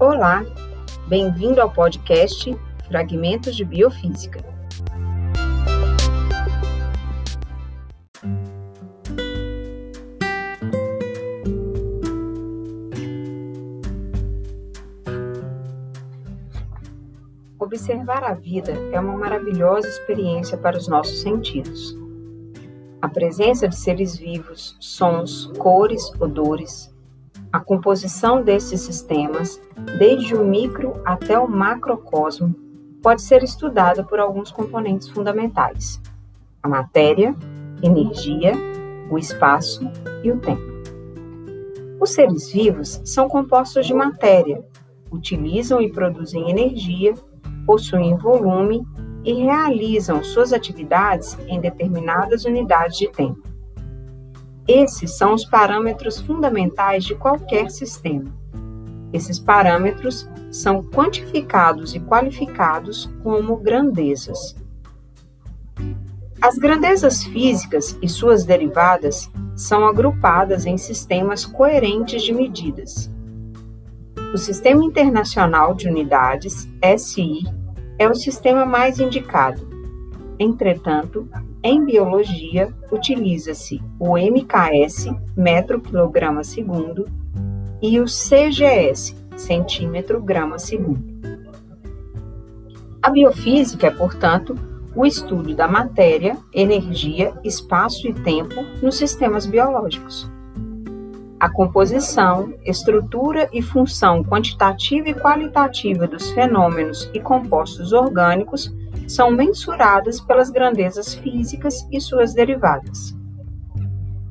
Olá, bem-vindo ao podcast Fragmentos de Biofísica. Observar a vida é uma maravilhosa experiência para os nossos sentidos. A presença de seres vivos, sons, cores, odores, a composição desses sistemas, desde o micro até o macrocosmo, pode ser estudada por alguns componentes fundamentais: a matéria, energia, o espaço e o tempo. Os seres vivos são compostos de matéria, utilizam e produzem energia, possuem volume e realizam suas atividades em determinadas unidades de tempo. Esses são os parâmetros fundamentais de qualquer sistema. Esses parâmetros são quantificados e qualificados como grandezas. As grandezas físicas e suas derivadas são agrupadas em sistemas coerentes de medidas. O Sistema Internacional de Unidades, SI, é o sistema mais indicado. Entretanto, em biologia, utiliza-se o MKS, metro quilograma segundo, e o CGS, centímetro grama segundo. A biofísica é, portanto, o estudo da matéria, energia, espaço e tempo nos sistemas biológicos. A composição, estrutura e função quantitativa e qualitativa dos fenômenos e compostos orgânicos são mensuradas pelas grandezas físicas e suas derivadas.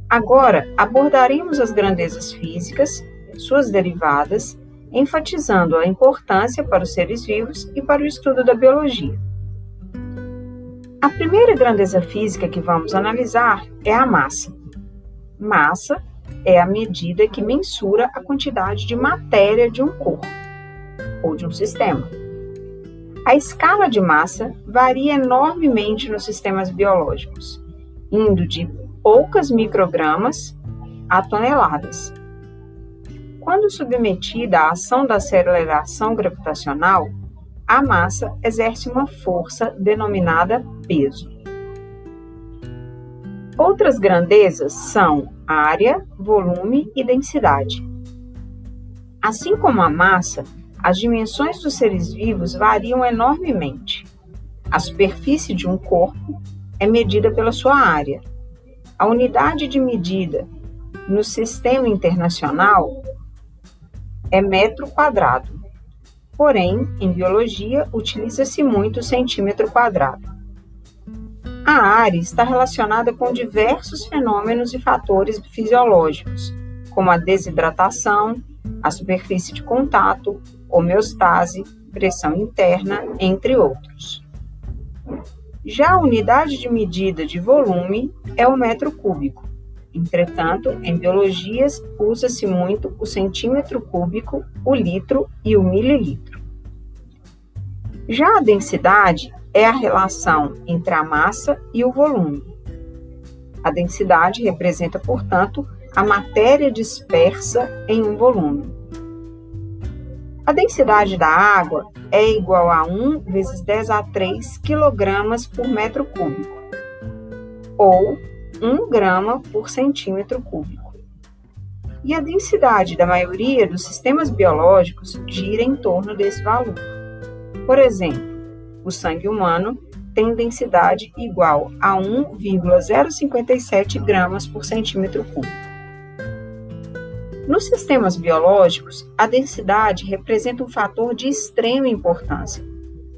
Agora abordaremos as grandezas físicas, suas derivadas, enfatizando a importância para os seres vivos e para o estudo da biologia. A primeira grandeza física que vamos analisar é a massa. Massa é a medida que mensura a quantidade de matéria de um corpo ou de um sistema. A escala de massa varia enormemente nos sistemas biológicos, indo de poucas microgramas a toneladas. Quando submetida à ação da aceleração gravitacional, a massa exerce uma força denominada peso. Outras grandezas são área, volume e densidade. Assim como a massa, as dimensões dos seres vivos variam enormemente. A superfície de um corpo é medida pela sua área. A unidade de medida no sistema internacional é metro quadrado. Porém, em biologia, utiliza-se muito o centímetro quadrado. A área está relacionada com diversos fenômenos e fatores fisiológicos, como a desidratação, a superfície de contato, homeostase, pressão interna, entre outros. Já a unidade de medida de volume é o metro cúbico. Entretanto, em biologias usa-se muito o centímetro cúbico, o litro e o mililitro. Já a densidade é a relação entre a massa e o volume. A densidade representa, portanto, a matéria dispersa em um volume. A densidade da água é igual a 1 vezes 10 a 3 kg por metro cúbico, ou 1 grama por centímetro cúbico. E a densidade da maioria dos sistemas biológicos gira em torno desse valor. Por exemplo, o sangue humano tem densidade igual a 1,057 gramas por centímetro cúbico. Nos sistemas biológicos, a densidade representa um fator de extrema importância.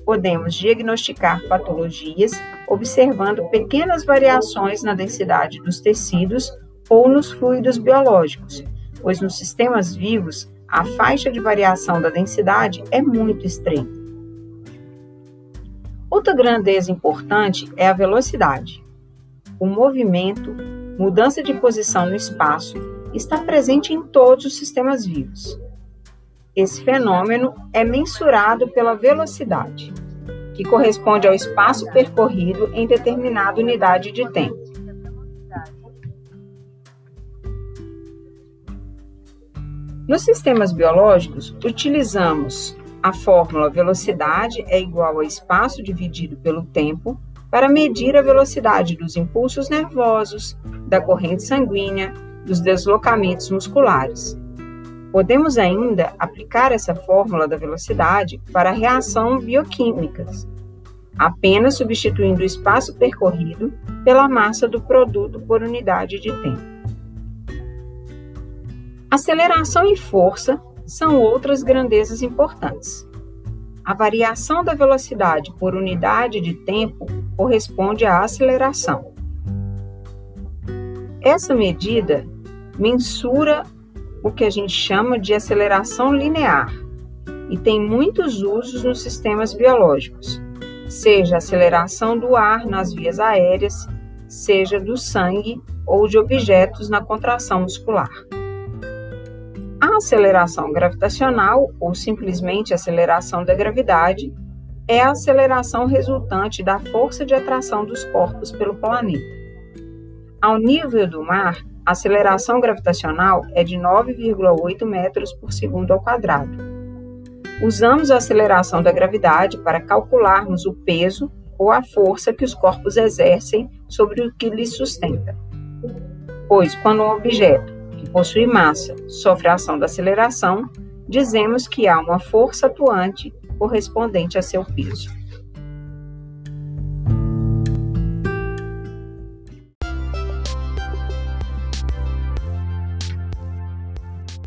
Podemos diagnosticar patologias observando pequenas variações na densidade dos tecidos ou nos fluidos biológicos, pois nos sistemas vivos a faixa de variação da densidade é muito estreita. Outra grandeza importante é a velocidade. O movimento, mudança de posição no espaço está presente em todos os sistemas vivos. Esse fenômeno é mensurado pela velocidade, que corresponde ao espaço percorrido em determinada unidade de tempo. Nos sistemas biológicos, utilizamos a fórmula velocidade é igual a espaço dividido pelo tempo para medir a velocidade dos impulsos nervosos, da corrente sanguínea, dos deslocamentos musculares. Podemos ainda aplicar essa fórmula da velocidade para reação bioquímicas, apenas substituindo o espaço percorrido pela massa do produto por unidade de tempo. Aceleração e força são outras grandezas importantes. A variação da velocidade por unidade de tempo corresponde à aceleração. Essa medida mensura o que a gente chama de aceleração linear e tem muitos usos nos sistemas biológicos, seja a aceleração do ar nas vias aéreas, seja do sangue ou de objetos na contração muscular. A aceleração gravitacional, ou simplesmente aceleração da gravidade, é a aceleração resultante da força de atração dos corpos pelo planeta. Ao nível do mar, a aceleração gravitacional é de 9,8 metros por segundo ao quadrado. Usamos a aceleração da gravidade para calcularmos o peso ou a força que os corpos exercem sobre o que lhes sustenta. Pois, quando um objeto que possui massa sofre a ação da aceleração, dizemos que há uma força atuante correspondente a seu peso.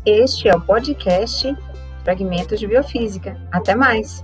Este é o podcast Fragmentos de Biofísica. Até mais!